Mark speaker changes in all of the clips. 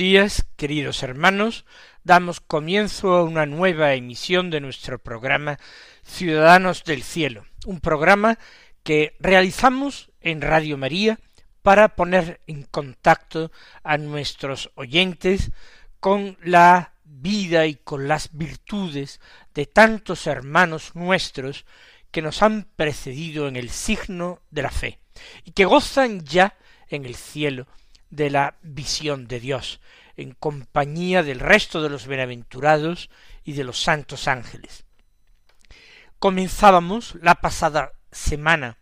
Speaker 1: Días, queridos hermanos. Damos comienzo a una nueva emisión de nuestro programa Ciudadanos del Cielo, un programa que realizamos en Radio María para poner en contacto a nuestros oyentes con la vida y con las virtudes de tantos hermanos nuestros que nos han precedido en el signo de la fe y que gozan ya en el cielo de la visión de Dios, en compañía del resto de los bienaventurados y de los santos ángeles. Comenzábamos la pasada semana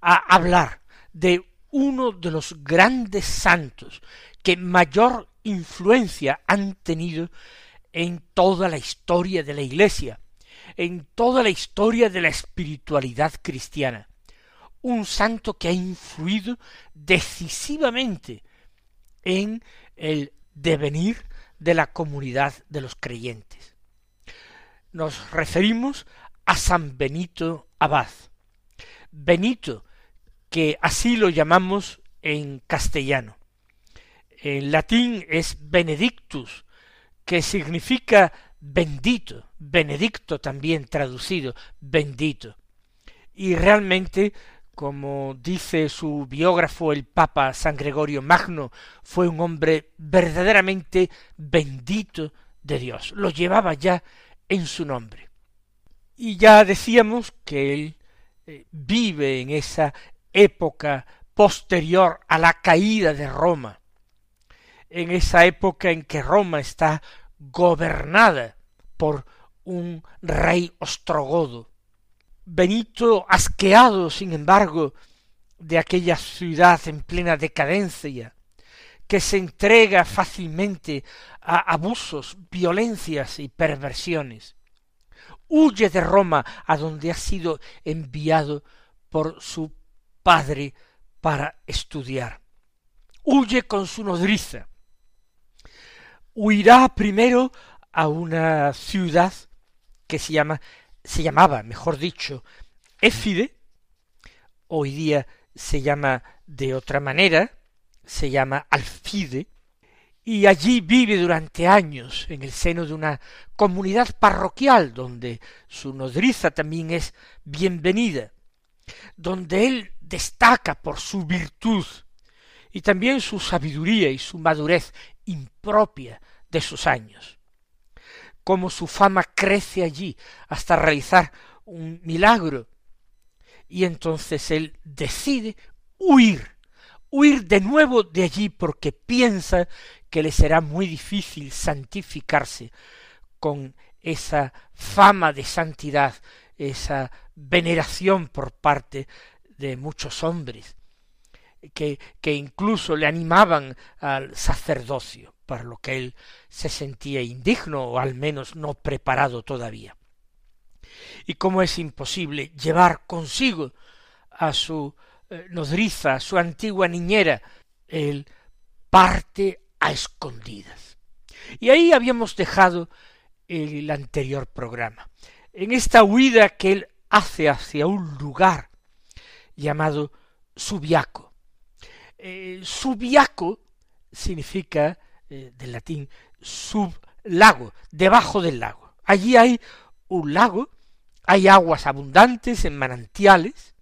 Speaker 1: a hablar de uno de los grandes santos que mayor influencia han tenido en toda la historia de la Iglesia, en toda la historia de la espiritualidad cristiana, un santo que ha influido decisivamente en el devenir de la comunidad de los creyentes. Nos referimos a San Benito Abad. Benito, que así lo llamamos en castellano. En latín es Benedictus, que significa bendito, benedicto también traducido, bendito. Y realmente como dice su biógrafo el Papa San Gregorio Magno, fue un hombre verdaderamente bendito de Dios, lo llevaba ya en su nombre. Y ya decíamos que él eh, vive en esa época posterior a la caída de Roma, en esa época en que Roma está gobernada por un rey ostrogodo, Benito, asqueado, sin embargo, de aquella ciudad en plena decadencia, que se entrega fácilmente a abusos, violencias y perversiones. Huye de Roma, a donde ha sido enviado por su padre para estudiar. Huye con su nodriza. Huirá primero a una ciudad que se llama se llamaba, mejor dicho, Éfide, hoy día se llama de otra manera, se llama Alfide, y allí vive durante años en el seno de una comunidad parroquial donde su nodriza también es bienvenida, donde él destaca por su virtud y también su sabiduría y su madurez impropia de sus años cómo su fama crece allí hasta realizar un milagro. Y entonces él decide huir, huir de nuevo de allí porque piensa que le será muy difícil santificarse con esa fama de santidad, esa veneración por parte de muchos hombres, que, incluso le animaban al sacerdocio para lo que él se sentía indigno o al menos no preparado todavía. Y como es imposible llevar consigo a su eh, nodriza, a su antigua niñera, él parte a escondidas. Y ahí habíamos dejado el anterior programa. En esta huida que él hace hacia un lugar llamado Subiaco. Eh, Subiaco significa eh, del latín sublago, debajo del lago. Allí hay un lago, hay aguas abundantes en manantiales,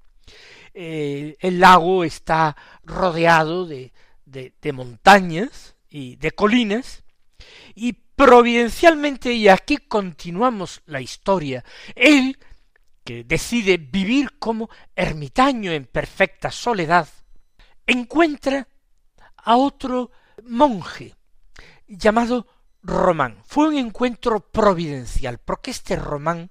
Speaker 1: eh, el lago está rodeado de, de, montañas y de colinas, y providencialmente, y aquí continuamos la historia, él, que decide vivir como ermitaño en perfecta soledad, encuentra a otro monje llamado Román. Fue un encuentro providencial, porque este Román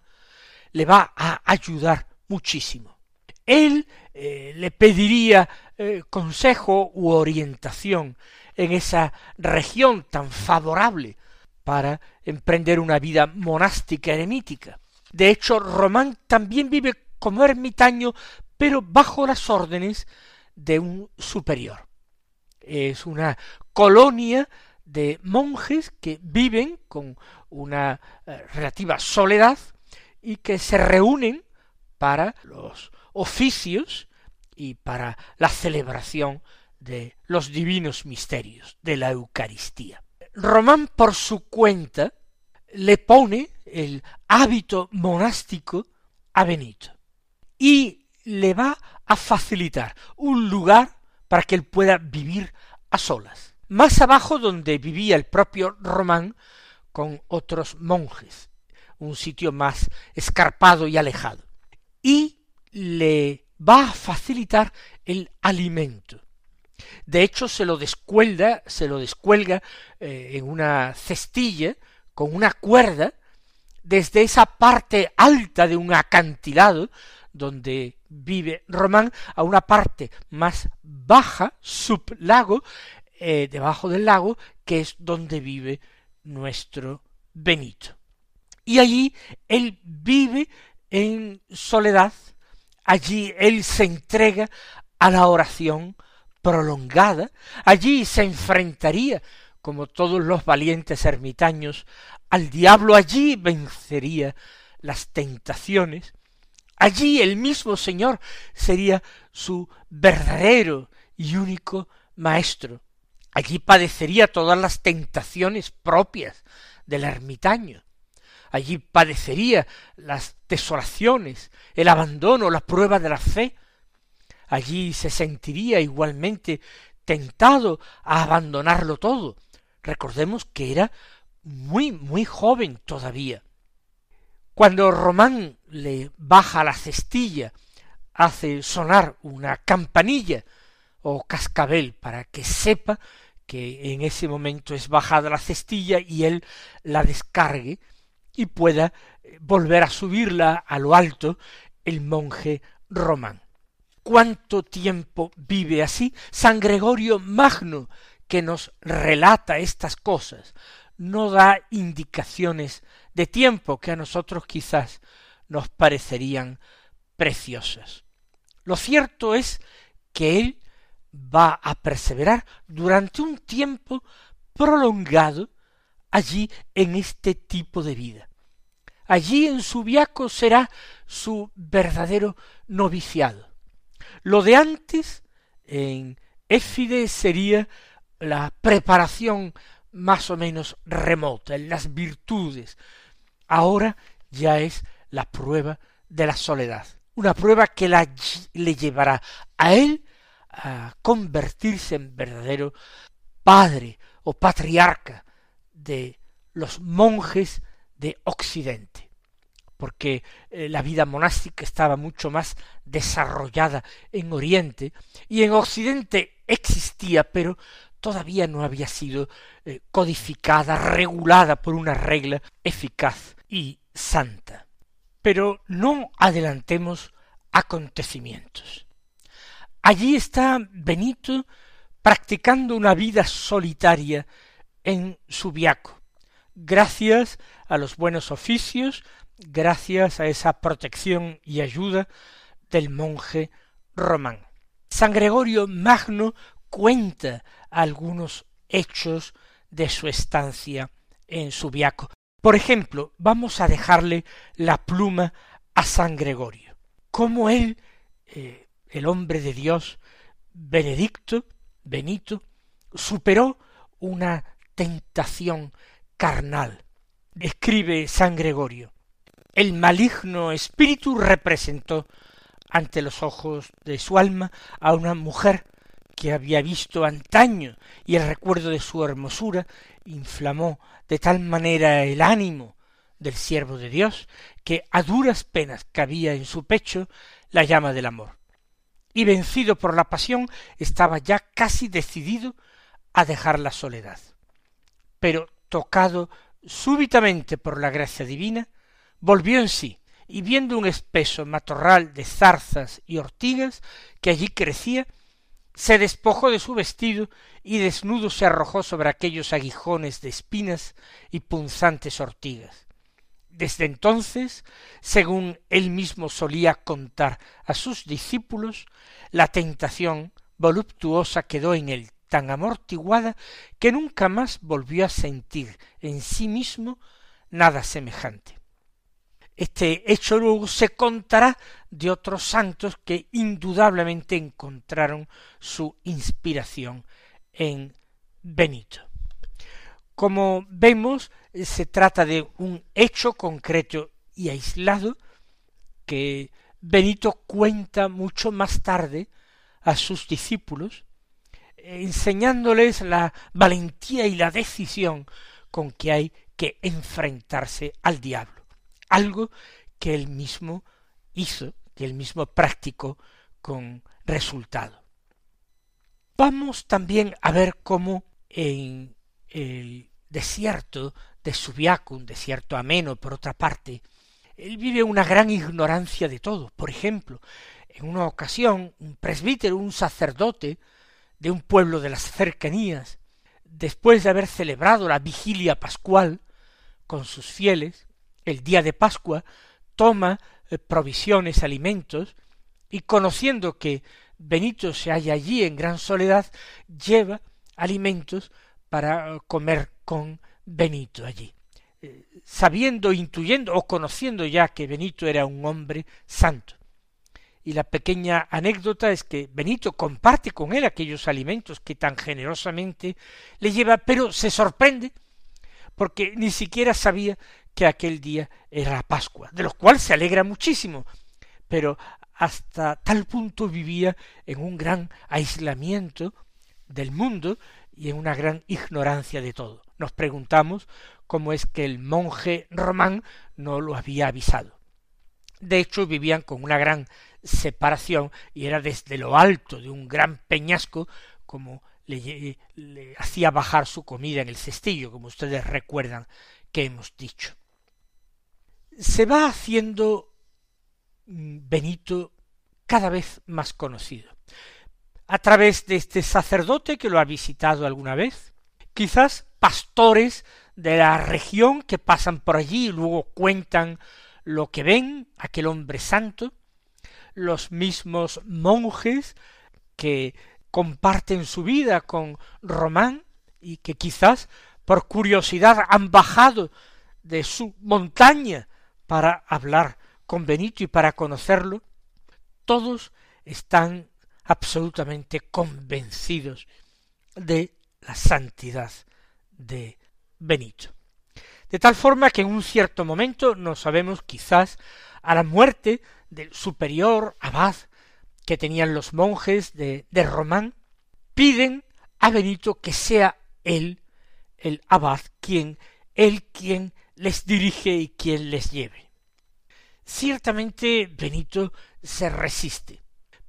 Speaker 1: le va a ayudar muchísimo. Él eh, le pediría eh, consejo u orientación en esa región tan favorable para emprender una vida monástica eremítica. De hecho, Román también vive como ermitaño, pero bajo las órdenes de un superior. Es una colonia de monjes que viven con una eh, relativa soledad y que se reúnen para los oficios y para la celebración de los divinos misterios de la Eucaristía. Román por su cuenta le pone el hábito monástico a Benito y le va a facilitar un lugar para que él pueda vivir a solas. Más abajo donde vivía el propio Román con otros monjes, un sitio más escarpado y alejado. Y le va a facilitar el alimento. De hecho, se lo descuelga, se lo descuelga eh, en una cestilla con una cuerda desde esa parte alta de un acantilado donde vive Román a una parte más baja, sublago, eh, debajo del lago, que es donde vive nuestro Benito. Y allí él vive en soledad, allí él se entrega a la oración prolongada, allí se enfrentaría, como todos los valientes ermitaños, al diablo, allí vencería las tentaciones, allí el mismo Señor sería su verdadero y único maestro, allí padecería todas las tentaciones propias del ermitaño, allí padecería las desolaciones, el abandono, la prueba de la fe, allí se sentiría igualmente tentado a abandonarlo todo. Recordemos que era muy, muy joven todavía. Cuando Román le baja la cestilla, hace sonar una campanilla o cascabel para que sepa que en ese momento es bajada la cestilla y él la descargue y pueda eh, volver a subirla a lo alto el monje Román. Cuánto tiempo vive así San Gregorio Magno, que nos relata estas cosas, no da indicaciones de tiempo que a nosotros quizás nos parecerían preciosas. Lo cierto es que él va a perseverar durante un tiempo prolongado allí en este tipo de vida. Allí en su viaco será su verdadero noviciado. Lo de antes en Éfide sería la preparación más o menos remota, en las virtudes. Ahora ya es la prueba de la soledad, una prueba que le llevará a él a convertirse en verdadero padre o patriarca de los monjes de Occidente porque eh, la vida monástica estaba mucho más desarrollada en Oriente y en Occidente existía, pero todavía no había sido eh, codificada, regulada por una regla eficaz y santa. Pero no adelantemos acontecimientos. Allí está Benito practicando una vida solitaria en Subiaco, gracias a los buenos oficios gracias a esa protección y ayuda del monje román. San Gregorio Magno cuenta algunos hechos de su estancia en Subiaco. Por ejemplo, vamos a dejarle la pluma a San Gregorio. Cómo él, eh, el hombre de Dios, Benedicto, Benito, superó una tentación carnal. Escribe San Gregorio, el maligno espíritu representó ante los ojos de su alma a una mujer que había visto antaño y el recuerdo de su hermosura inflamó de tal manera el ánimo del siervo de Dios, que a duras penas cabía en su pecho la llama del amor. Y vencido por la pasión, estaba ya casi decidido a dejar la soledad. Pero tocado súbitamente por la gracia divina, volvió en sí, y viendo un espeso matorral de zarzas y ortigas que allí crecía, se despojó de su vestido y desnudo se arrojó sobre aquellos aguijones de espinas y punzantes ortigas. Desde entonces, según él mismo solía contar a sus discípulos, la tentación voluptuosa quedó en él tan amortiguada que nunca más volvió a sentir en sí mismo nada semejante. Este hecho luego se contará de otros santos que indudablemente encontraron su inspiración en Benito. Como vemos, se trata de un hecho concreto y aislado que Benito cuenta mucho más tarde a sus discípulos enseñándoles la valentía y la decisión con que hay que enfrentarse al diablo, algo que él mismo hizo, que él mismo practicó con resultado. Vamos también a ver cómo en el desierto de Subiaco, un desierto ameno por otra parte, él vive una gran ignorancia de todo. Por ejemplo, en una ocasión, un presbítero, un sacerdote, de un pueblo de las cercanías, después de haber celebrado la vigilia pascual con sus fieles, el día de Pascua, toma eh, provisiones, alimentos, y conociendo que Benito se halla allí en gran soledad, lleva alimentos para eh, comer con Benito allí. Eh, sabiendo, intuyendo o conociendo ya que Benito era un hombre santo y la pequeña anécdota es que Benito comparte con él aquellos alimentos que tan generosamente le lleva, pero se sorprende porque ni siquiera sabía que aquel día era Pascua, de lo cual se alegra muchísimo, pero hasta tal punto vivía en un gran aislamiento del mundo y en una gran ignorancia de todo. Nos preguntamos cómo es que el monje román no lo había avisado. De hecho, vivían con una gran separación y era desde lo alto de un gran peñasco como le, hacía bajar su comida en el cestillo, como ustedes recuerdan que hemos dicho. Se va haciendo mm, Benito cada vez más conocido. A través de este sacerdote que lo ha visitado alguna vez, quizás pastores de la región que pasan por allí y luego cuentan lo que ven, aquel hombre santo, los mismos monjes que comparten su vida con Román y que quizás por curiosidad han bajado de su montaña para hablar con Benito y para conocerlo, todos están absolutamente convencidos de la santidad de Benito. De tal forma que en un cierto momento, no sabemos quizás a la muerte del superior abad que tenían los monjes de, de Román, piden a Benito que sea él, el abad, quien, él quien les dirige y quien les lleve. Ciertamente Benito se resiste,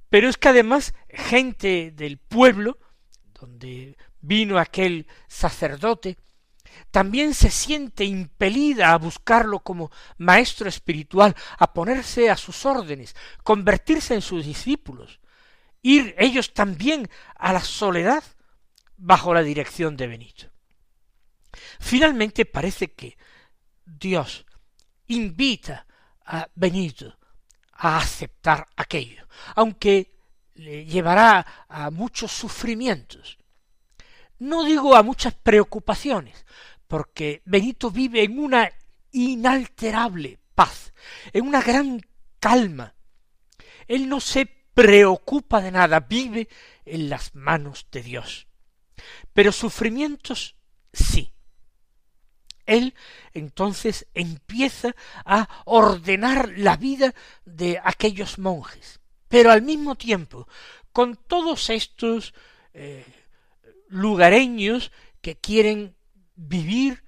Speaker 1: pero es que además gente del pueblo, donde vino aquel sacerdote, también se siente impelida a buscarlo como maestro espiritual, a ponerse a sus órdenes, convertirse en sus discípulos, ir ellos también a la soledad bajo la dirección de Benito. Finalmente parece que Dios invita a Benito a aceptar aquello, aunque le llevará a muchos sufrimientos, no digo a muchas preocupaciones, porque Benito vive en una inalterable paz, en una gran calma. Él no se preocupa de nada, vive en las manos de Dios. Pero sufrimientos sí. Él entonces empieza a ordenar la vida de aquellos monjes, pero al mismo tiempo, con todos estos eh, lugareños que quieren vivir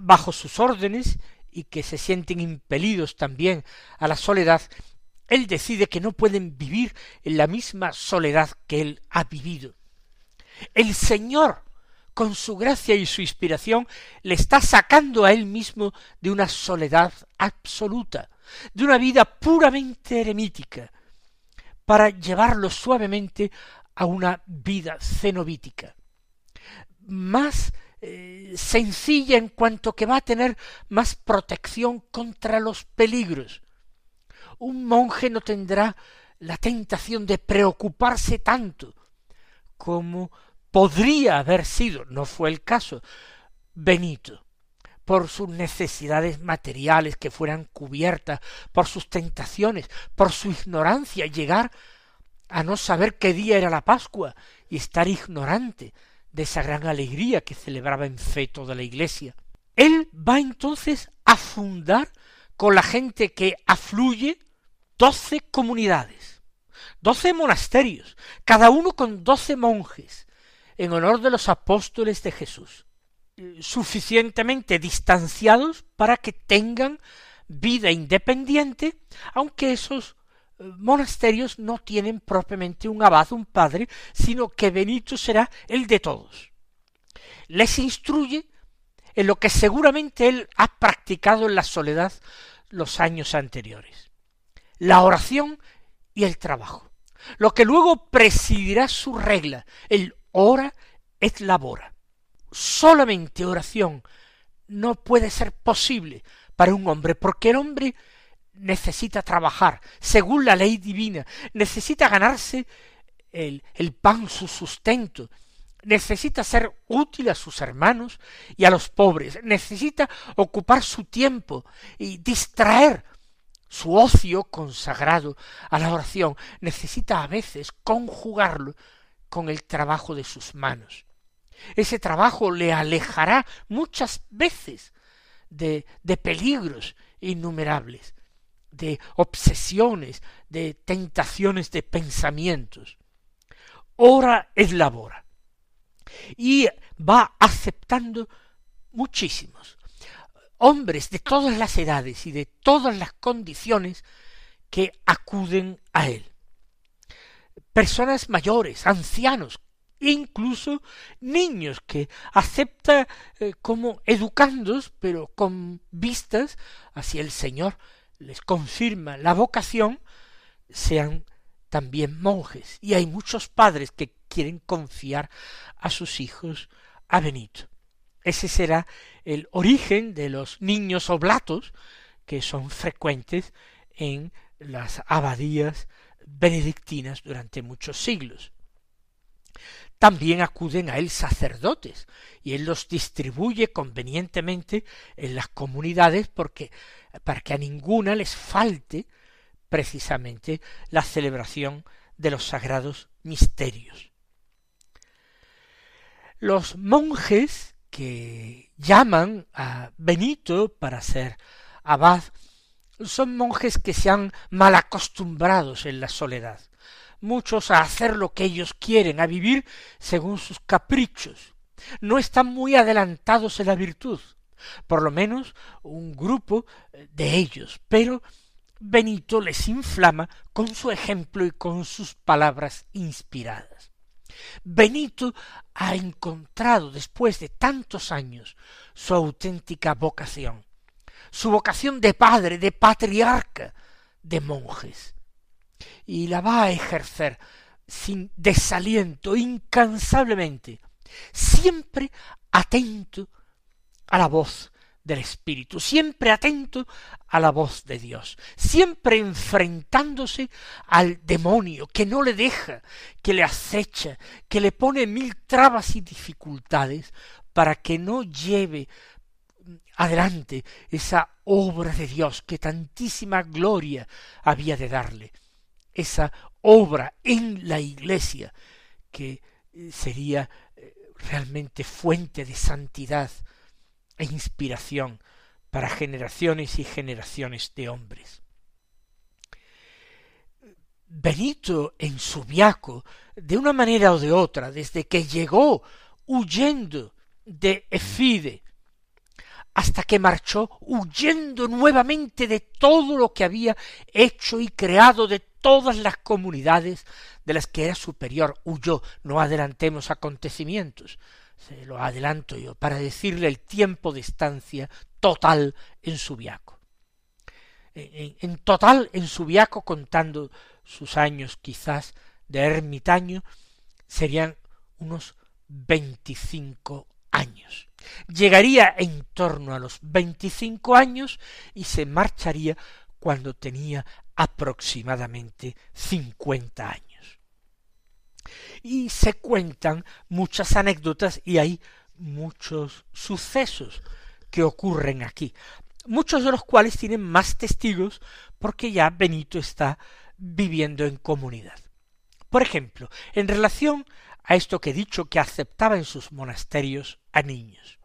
Speaker 1: bajo sus órdenes y que se sienten impelidos también a la soledad, él decide que no pueden vivir en la misma soledad que él ha vivido. El Señor, con su gracia y su inspiración, le está sacando a él mismo de una soledad absoluta, de una vida puramente eremítica, para llevarlo suavemente a una vida cenobítica, más eh, sencilla en cuanto que va a tener más protección contra los peligros. Un monje no tendrá la tentación de preocuparse tanto como podría haber sido, no fue el caso, Benito, por sus necesidades materiales que fueran cubiertas, por sus tentaciones, por su ignorancia, llegar a no saber qué día era la Pascua y estar ignorante de esa gran alegría que celebraba en fe toda la iglesia. Él va entonces a fundar con la gente que afluye doce comunidades, doce monasterios, cada uno con doce monjes, en honor de los apóstoles de Jesús, suficientemente distanciados para que tengan vida independiente, aunque esos monasterios no tienen propiamente un abad, un padre, sino que Benito será el de todos. Les instruye en lo que seguramente él ha practicado en la soledad los años anteriores. La oración y el trabajo. Lo que luego presidirá su regla, el ora et labora. Solamente oración no puede ser posible para un hombre, porque el hombre necesita trabajar según la ley divina, necesita ganarse el, el pan, su sustento, necesita ser útil a sus hermanos y a los pobres, necesita ocupar su tiempo y distraer su ocio consagrado a la oración, necesita a veces conjugarlo con el trabajo de sus manos. Ese trabajo le alejará muchas veces de, de peligros innumerables, de obsesiones, de tentaciones de pensamientos. Ora es labora. Y va aceptando muchísimos hombres de todas las edades y de todas las condiciones que acuden a él. Personas mayores, ancianos, incluso niños que acepta eh, como educandos, pero con vistas hacia el Señor, les confirma la vocación, sean también monjes. Y hay muchos padres que quieren confiar a sus hijos a Benito. Ese será el origen de los niños oblatos que son frecuentes en las abadías benedictinas durante muchos siglos. También acuden a él sacerdotes y él los distribuye convenientemente en las comunidades porque para que a ninguna les falte precisamente la celebración de los sagrados misterios. Los monjes que llaman a Benito para ser abad son monjes que se han mal acostumbrados en la soledad, muchos a hacer lo que ellos quieren, a vivir según sus caprichos, no están muy adelantados en la virtud, por lo menos un grupo de ellos, pero Benito les inflama con su ejemplo y con sus palabras inspiradas. Benito ha encontrado después de tantos años su auténtica vocación, su vocación de padre, de patriarca, de monjes, y la va a ejercer sin desaliento, incansablemente, siempre atento a la voz del Espíritu, siempre atento a la voz de Dios, siempre enfrentándose al demonio que no le deja, que le acecha, que le pone mil trabas y dificultades para que no lleve adelante esa obra de Dios que tantísima gloria había de darle, esa obra en la iglesia que sería eh, realmente fuente de santidad, e inspiración para generaciones y generaciones de hombres. Benito en Subiaco, de una manera o de otra, desde que llegó huyendo de Efide hasta que marchó huyendo nuevamente de todo lo que había hecho y creado de todas las comunidades de las que era superior. Huyó, no adelantemos acontecimientos, se lo adelanto yo, para decirle el tiempo de estancia total en Subiaco. En, en total en Subiaco, contando sus años quizás de ermitaño, serían unos veinticinco años. Llegaría en torno a los veinticinco años y se marcharía cuando tenía aproximadamente cincuenta años. Y se cuentan muchas anécdotas y hay muchos sucesos que ocurren aquí, muchos de los cuales tienen más testigos porque ya Benito está viviendo en comunidad. Por ejemplo, en relación a esto que he dicho que aceptaba en sus monasterios a niños.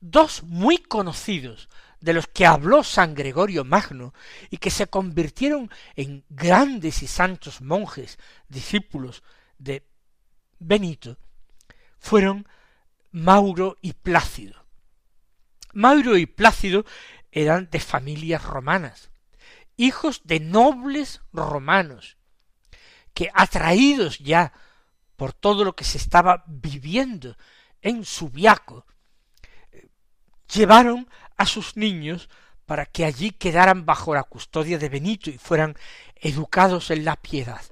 Speaker 1: Dos muy conocidos de los que habló San Gregorio Magno y que se convirtieron en grandes y santos monjes, discípulos de Benito, fueron Mauro y Plácido. Mauro y Plácido eran de familias romanas, hijos de nobles romanos, que atraídos ya por todo lo que se estaba viviendo en Subiaco, llevaron a sus niños para que allí quedaran bajo la custodia de Benito y fueran educados en la piedad.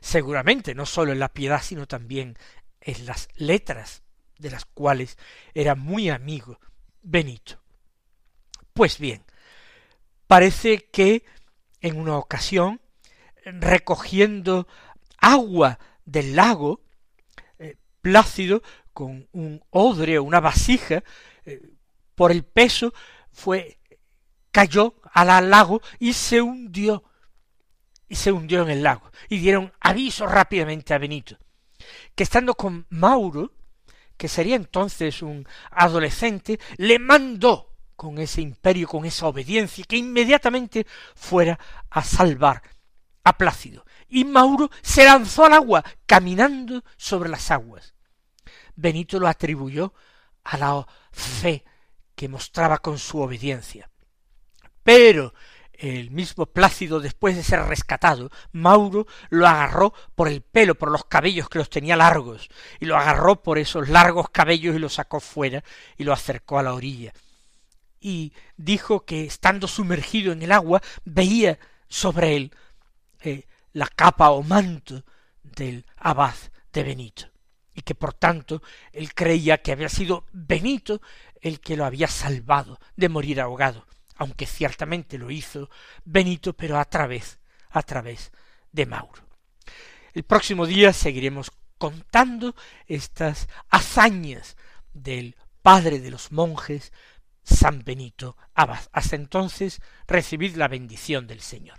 Speaker 1: Seguramente no sólo en la piedad, sino también en las letras, de las cuales era muy amigo Benito. Pues bien, parece que en una ocasión, recogiendo agua del lago, eh, Plácido, con un odre o una vasija, por el peso, fue, cayó al lago y se hundió, y se hundió en el lago, y dieron aviso rápidamente a Benito, que estando con Mauro, que sería entonces un adolescente, le mandó con ese imperio, con esa obediencia, que inmediatamente fuera a salvar a Plácido y Mauro se lanzó al agua, caminando sobre las aguas. Benito lo atribuyó a la fe que mostraba con su obediencia. Pero el mismo Plácido, después de ser rescatado, Mauro lo agarró por el pelo, por los cabellos que los tenía largos, y lo agarró por esos largos cabellos y lo sacó fuera y lo acercó a la orilla. Y dijo que estando sumergido en el agua veía sobre él eh, la capa o manto del abad de Benito, y que por tanto él creía que había sido Benito el que lo había salvado de morir ahogado, aunque ciertamente lo hizo Benito, pero a través, a través de Mauro. El próximo día seguiremos contando estas hazañas del padre de los monjes, San Benito Abad. Hasta entonces, recibid la bendición del Señor.